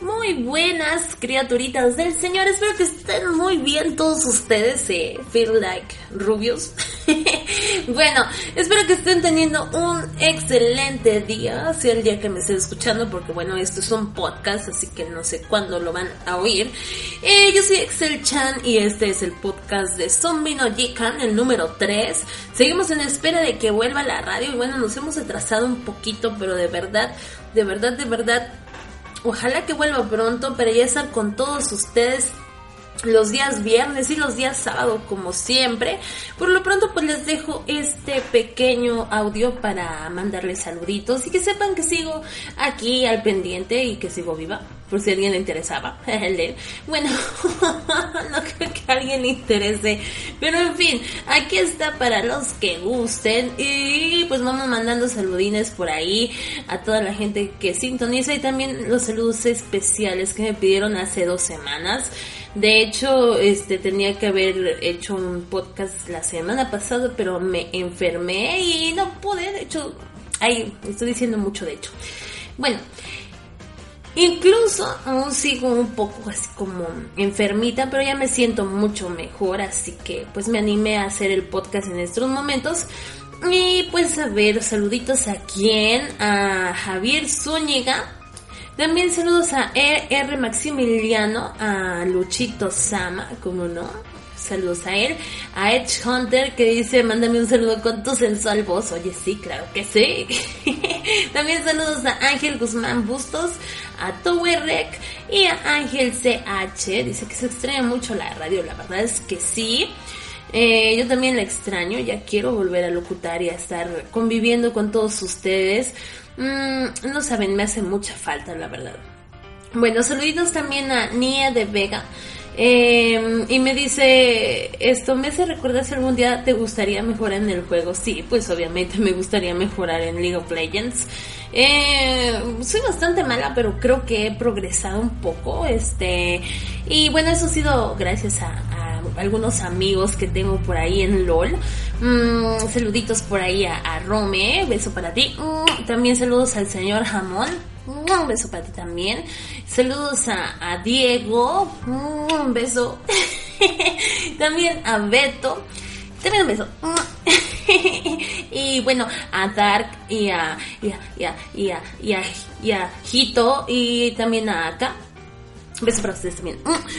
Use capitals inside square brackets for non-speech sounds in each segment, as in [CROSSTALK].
Muy buenas criaturitas del Señor, espero que estén muy bien todos ustedes, eh, feel like rubios. [LAUGHS] bueno, espero que estén teniendo un excelente día, sea el día que me estén escuchando, porque bueno, esto es un podcast, así que no sé cuándo lo van a oír. Eh, yo soy Excel Chan y este es el podcast de Zombie no Jikan, el número 3. Seguimos en espera de que vuelva la radio y bueno, nos hemos atrasado un poquito, pero de verdad, de verdad, de verdad Ojalá que vuelva pronto para ya estar con todos ustedes los días viernes y los días sábado como siempre. Por lo pronto pues les dejo este pequeño audio para mandarles saluditos y que sepan que sigo aquí al pendiente y que sigo viva por si a alguien le interesaba [LAUGHS] Bueno, [LAUGHS] no creo que a alguien le interese, pero en fin, aquí está para los que gusten y pues vamos mandando saludines por ahí a toda la gente que sintoniza y también los saludos especiales que me pidieron hace dos semanas. De hecho, este tenía que haber hecho un podcast la semana pasada, pero me enfermé y no pude. De hecho, ahí estoy diciendo mucho de hecho. Bueno, Incluso aún sigo un poco así como enfermita, pero ya me siento mucho mejor, así que pues me animé a hacer el podcast en estos momentos. Y pues a ver, saluditos a quién, a Javier Zúñiga. También saludos a R. Maximiliano, a Luchito Sama, como no, saludos a él, a Edge Hunter que dice, mándame un saludo con tu sensual voz. Oye, sí, claro que sí. [LAUGHS] También saludos a Ángel Guzmán Bustos, a Tower Rec y a Ángel CH. Dice que se extraña mucho la radio, la verdad es que sí. Eh, yo también la extraño, ya quiero volver a locutar y a estar conviviendo con todos ustedes. Mm, no saben, me hace mucha falta, la verdad. Bueno, saluditos también a Nia de Vega. Eh, y me dice, esto me hace recordar si algún día te gustaría mejorar en el juego. Sí, pues obviamente me gustaría mejorar en League of Legends. Eh, soy bastante mala, pero creo que he progresado un poco. Este, y bueno, eso ha sido gracias a, algunos amigos que tengo por ahí en LOL. Mm, saluditos por ahí a, Rome, beso para ti. Mm, también saludos al señor Jamón. Un beso para ti también. Saludos a, Diego. Un beso. [LAUGHS] también a Beto. También un beso. [LAUGHS] y bueno, a Dark y a, y a, y a, y a, y a, y a Hito y también a Aka. Beso para ustedes también.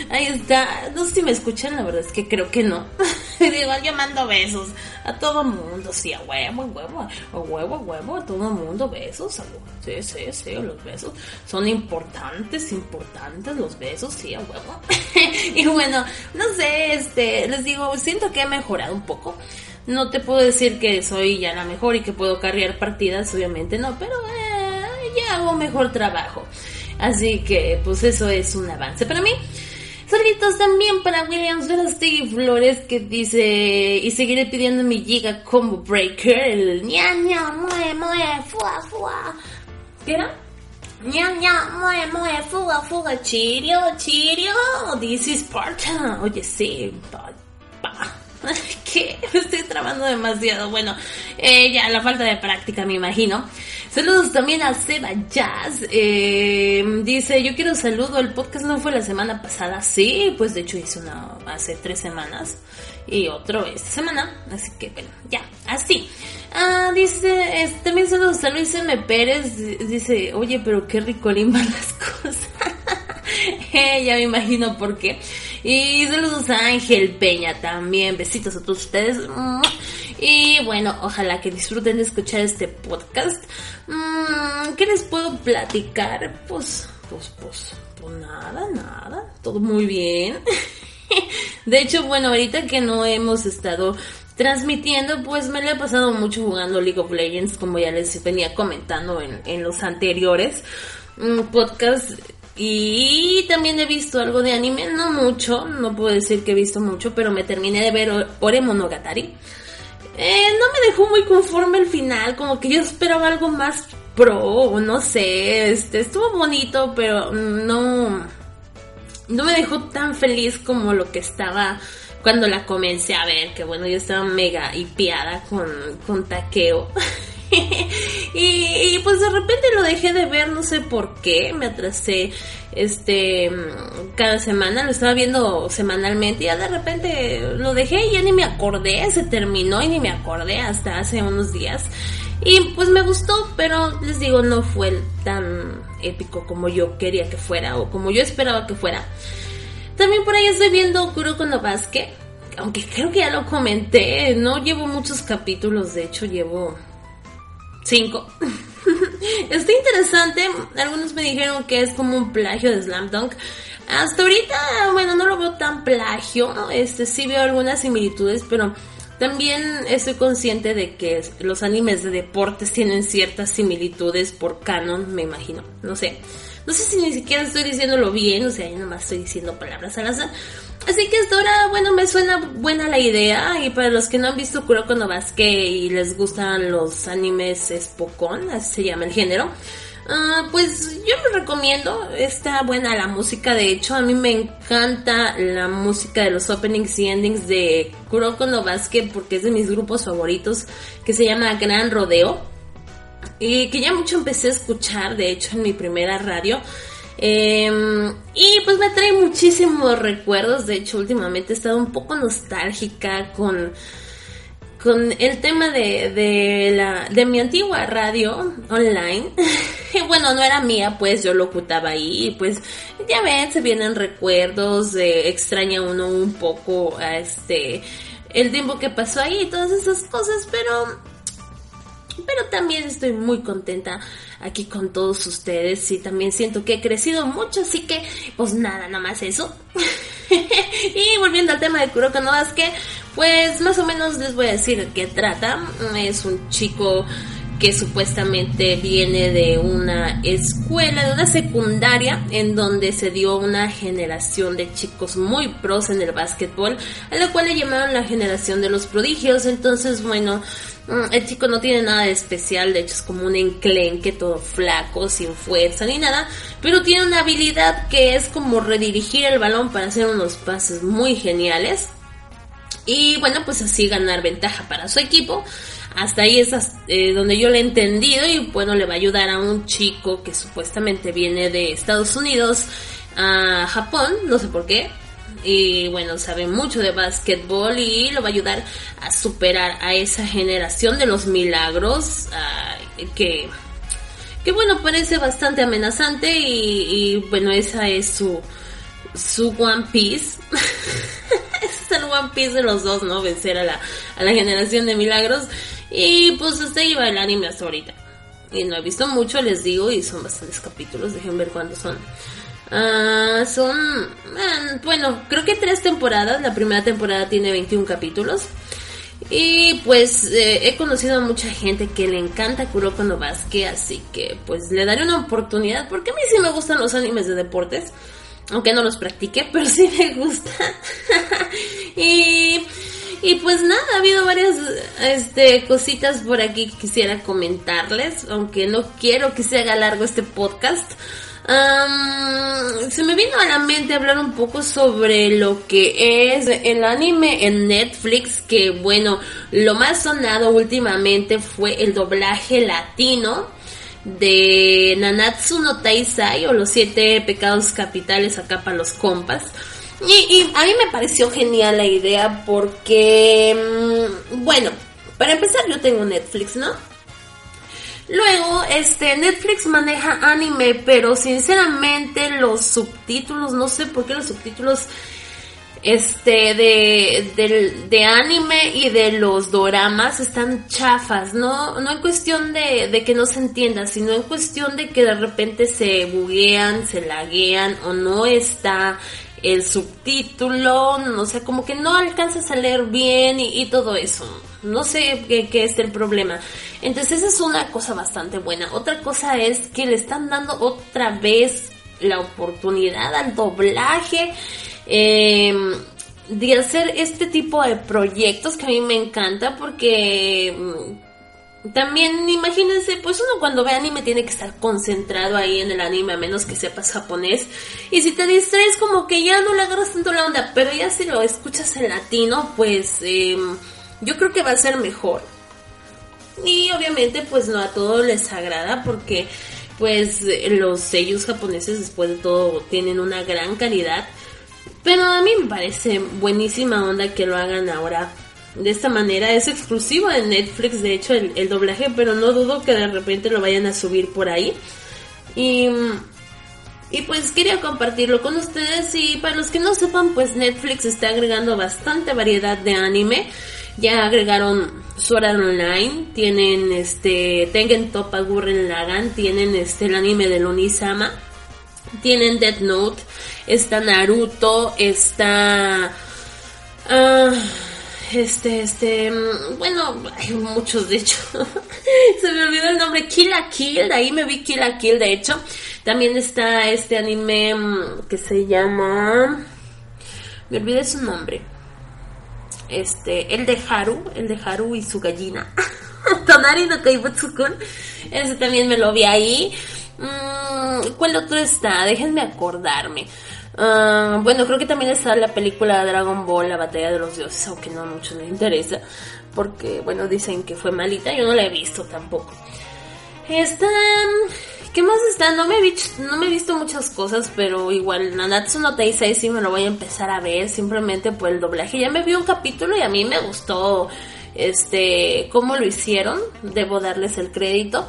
Ahí está. No sé si me escuchan, la verdad es que creo que no. [LAUGHS] [LAUGHS] Digo, yo mando besos a todo mundo. Sí, a huevo, a huevo, a huevo, a huevo, a todo mundo besos. Sí, sí, sí, los besos son importantes, importantes los besos, sí, a huevo. [LAUGHS] y bueno, no sé, este, les digo, siento que he mejorado un poco. No te puedo decir que soy ya la mejor y que puedo cargar partidas, obviamente no, pero eh, ya hago mejor trabajo. Así que, pues eso es un avance para mí. Saluditos también para Williams Verastegui Flores que dice y seguiré pidiendo mi Giga Combo Breaker, el ña ña mue mue fua fua. ¿Qué era? ña ña mue mue fuga fuga chirio chirio. This is Sparta. Oye sí, pa. ¿Qué? [LAUGHS] Me estoy trabando demasiado. Bueno, eh, ya la falta de práctica me imagino. Saludos también a Seba Jazz. Eh, dice, yo quiero saludo. El podcast no fue la semana pasada. Sí, pues de hecho hice una hace tres semanas. Y otro esta semana. Así que bueno, ya, así. Ah, dice, también saludos a Luis M. Pérez. Dice, oye, pero qué rico limban las [LAUGHS] cosas. [LAUGHS] Eh, ya me imagino por qué. Y saludos a Ángel Peña también. Besitos a todos ustedes. Y bueno, ojalá que disfruten de escuchar este podcast. Mm, ¿Qué les puedo platicar? Pues, pues, pues, pues nada, nada. Todo muy bien. [LAUGHS] De hecho, bueno, ahorita que no hemos estado transmitiendo, pues me le he pasado mucho jugando League of Legends, como ya les venía comentando en, en los anteriores mm, podcasts. Y también he visto algo de anime, no mucho, no puedo decir que he visto mucho, pero me terminé de ver Ore Monogatari. Eh, no me dejó muy conforme el final, como que yo esperaba algo más pro, no sé, este, estuvo bonito, pero no, no me dejó tan feliz como lo que estaba cuando la comencé a ver, que bueno, yo estaba mega hipiada con, con Takeo. [LAUGHS] [LAUGHS] y, pues de repente lo dejé de ver, no sé por qué, me atrasé este cada semana, lo estaba viendo semanalmente y ya de repente lo dejé y ya ni me acordé, se terminó y ni me acordé hasta hace unos días. Y pues me gustó, pero les digo, no fue tan épico como yo quería que fuera o como yo esperaba que fuera. También por ahí estoy viendo Kuroko no Basket, aunque creo que ya lo comenté, no llevo muchos capítulos, de hecho llevo cinco. [LAUGHS] Está interesante, algunos me dijeron que es como un plagio de Slam Dunk. Hasta ahorita, bueno, no lo veo tan plagio, este sí veo algunas similitudes, pero también estoy consciente de que los animes de deportes tienen ciertas similitudes por canon, me imagino. No sé. No sé si ni siquiera estoy diciéndolo bien, o sea, yo nomás estoy diciendo palabras al azar. Así que hasta ahora, bueno, me suena buena la idea. Y para los que no han visto Kuroko no Basket y les gustan los animes Spokon, así se llama el género, Ah, pues yo lo recomiendo, está buena la música, de hecho a mí me encanta la música de los openings y endings de Kuroko no Basket porque es de mis grupos favoritos que se llama Gran Rodeo y que ya mucho empecé a escuchar, de hecho en mi primera radio. Em, y pues me trae muchísimos recuerdos, de hecho últimamente he estado un poco nostálgica con con el tema de, de, la, de mi antigua radio online. [LAUGHS] bueno, no era mía, pues yo lo ocultaba ahí. Pues ya ven, se vienen recuerdos, extraña uno un poco a este el tiempo que pasó ahí y todas esas cosas, pero pero también estoy muy contenta aquí con todos ustedes y también siento que he crecido mucho, así que pues nada, nada más eso. [LAUGHS] y volviendo al tema de Kuroko no que pues más o menos les voy a decir de qué trata. Es un chico que supuestamente viene de una escuela, de una secundaria, en donde se dio una generación de chicos muy pros en el básquetbol, a la cual le llamaron la generación de los prodigios. Entonces, bueno, mm, el chico no tiene nada de especial, de hecho es como un enclenque todo flaco, sin fuerza ni nada, pero tiene una habilidad que es como redirigir el balón para hacer unos pases muy geniales. Y bueno, pues así ganar ventaja para su equipo. Hasta ahí es eh, donde yo le he entendido y bueno, le va a ayudar a un chico que supuestamente viene de Estados Unidos a Japón, no sé por qué. Y bueno, sabe mucho de básquetbol y lo va a ayudar a superar a esa generación de los milagros que, que bueno, parece bastante amenazante y, y bueno, esa es su, su One Piece. [LAUGHS] es el One Piece de los dos, ¿no? Vencer a la, a la generación de milagros. Y pues hasta ahí va el anime hasta ahorita. Y no he visto mucho, les digo, y son bastantes capítulos. Dejen ver cuántos son. Ah, son, bueno, creo que tres temporadas. La primera temporada tiene 21 capítulos. Y pues eh, he conocido a mucha gente que le encanta Kuroko no Basket, así que pues le daré una oportunidad porque a mí sí me gustan los animes de deportes aunque no los practique, [LAUGHS] pero sí me gusta. [LAUGHS] y, y pues nada, ha habido varias este, cositas por aquí que quisiera comentarles, aunque no quiero que se haga largo este podcast. se me vino a la mente hablar un poco sobre lo que es el anime en Netflix, que bueno, lo más sonado últimamente fue el doblaje latino de Nanatsu no Taisai o los siete pecados capitales acá para los compas. Y, a mí me pareció genial la idea porque, mm, bueno, para empezar yo tengo Netflix, ¿no? Luego, este, Netflix maneja anime, pero sinceramente los subtítulos, no sé por qué los subtítulos este de, de, anime y de los doramas están chafas, no, no en cuestión de, de, que no se entienda, sino en cuestión de que de repente se buguean, se laguean o no está el subtítulo, no sé, como que no alcanzas a leer bien y, todo eso. No sé qué, es el problema. Entonces esa es una cosa bastante buena. Otra cosa es que le están dando otra vez la oportunidad al doblaje Em, de hacer este tipo de proyectos que a mí me encanta porque también imagínense, pues uno cuando ve anime tiene que estar concentrado ahí en el anime a menos que sepas japonés y si te distraes como que ya no le agarras tanto la onda, pero ya si lo escuchas en latino pues em, yo creo que va a ser mejor. y obviamente pues no a todos les agrada porque pues los sellos japoneses después de todo tienen una gran calidad. Pero a mí me parece buenísima onda que lo hagan ahora de esta manera. Es exclusivo de Netflix, de hecho, el, doblaje, pero no dudo que de repente lo vayan a subir por ahí. Y, y pues quería compartirlo con ustedes. Y para los que no sepan, pues Netflix está agregando bastante variedad de anime. Ya agregaron Sword Online, tienen este Tengen Toppa Gurren Lagan, tienen este el anime de Lonisama, tienen Death Note, está Naruto, está uh, este, este, mm, bueno, hay muchos de hecho. [LAUGHS] Se me olvidó el nombre, Kill la Kill, ahí me vi Kill la Kill de hecho. También está este anime mm, que se llama... Me olvidé su nombre. Este, el de Haru, el de Haru y su gallina. [LAUGHS] Tonari no Kaibutsu-kun. Ese también me lo vi ahí. Mm, ¿Cuál otro está? Déjenme acordarme. Ah, bueno, creo que también está la película Dragon Ball, la batalla de los dioses, aunque no a muchos les interesa, porque, bueno, dicen que fue malita, yo no la he visto tampoco. Está... ¿Qué más está? No me, he visto, no me he visto muchas cosas, pero igual Nanatsu no Taisei sí me lo voy a empezar a ver, simplemente por el doblaje. Ya me vi un capítulo y a mí me gustó este cómo lo hicieron, debo darles el crédito.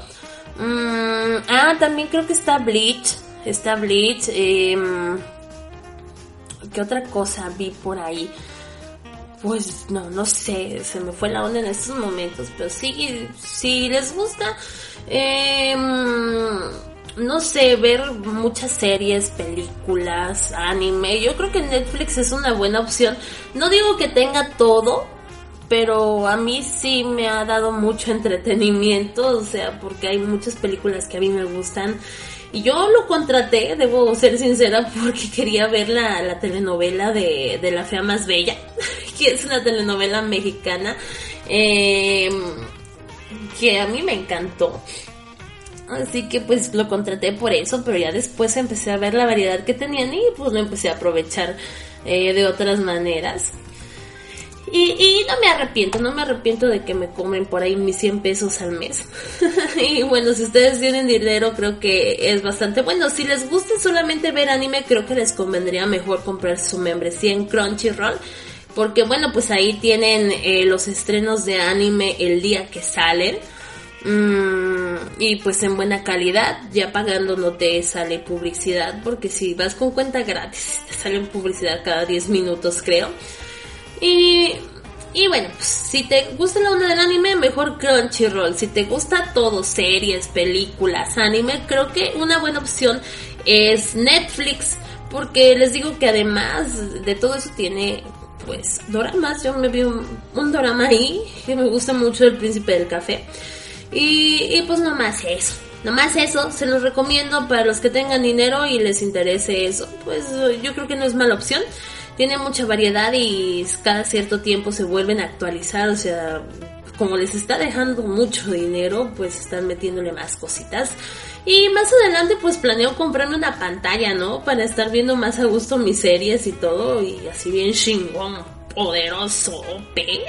Mm, ah, también creo que está Bleach, está Bleach. Eh, ¿Qué otra cosa vi por ahí? Pues no, no sé, se me fue la onda en estos momentos, pero sí, si les gusta, em, no sé, ver muchas series, películas, anime, yo creo que Netflix es una buena opción. No digo que tenga todo, pero a mí sí me ha dado mucho [LAUGHS] entretenimiento, o sea, porque hay muchas películas que a mí me gustan y yo lo contraté, debo ser sincera, porque quería ver la, telenovela de, La Fea Más Bella, [LAUGHS] que es una telenovela mexicana em, que a mí me encantó. Así que pues lo contraté por eso, pero ya después empecé a ver la variedad que tenían y pues lo empecé a aprovechar eh, de otras maneras. Y, no me arrepiento, no me arrepiento de que me comen por ahí mis 100 pesos al mes. [LAUGHS] y bueno, si ustedes tienen dinero, creo que es bastante bueno. Si les gusta solamente ver anime, creo que les convendría mejor comprar su membresía en Crunchyroll. Porque bueno, pues ahí tienen eh, los estrenos de anime el día que salen. Mm, y pues en buena calidad, ya pagando no te sale publicidad. Porque si vas con cuenta gratis, te sale publicidad cada 10 minutos, creo. Y, y bueno, pues, si te gusta la onda del anime, mejor Crunchyroll. Si te gusta todo, series, películas, anime, creo que una buena opción es Netflix. Porque les digo que además de todo eso tiene pues doramas. Yo me vi un, un dorama ahí que me gusta mucho El Príncipe del Café. Y, y pues nomás eso. Nomás eso, se los recomiendo para los que tengan dinero y les interese eso. Pues yo creo que no es mala opción tiene mucha variedad y cada cierto tiempo se vuelven a actualizar, o sea, como les está dejando mucho dinero, pues están metiéndole más cositas. Y más adelante pues planeo comprarme una pantalla, ¿no? Para estar viendo más a gusto mis series y todo y así bien chingón, poderoso, ¿p? [LAUGHS]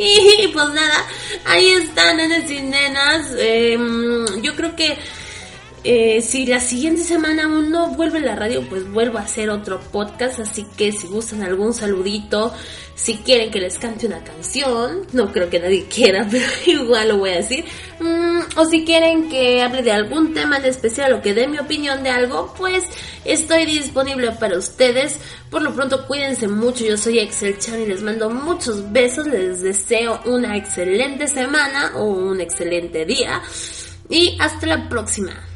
y pues nada, ahí están nenes y nenas. Em, yo creo que eh, si la siguiente semana aún no vuelve la radio, pues vuelvo a hacer otro podcast. Así que si gustan algún saludito, si quieren que les cante una canción, no creo que nadie [LAUGHS] quiera, pero igual lo voy a decir. Mm, o si quieren que hable de algún tema en especial o que dé mi opinión de algo, pues estoy disponible para ustedes. Por lo pronto, cuídense mucho. Yo soy Excel Chan y les mando muchos besos. Les deseo una excelente semana o un excelente día. Y hasta la próxima.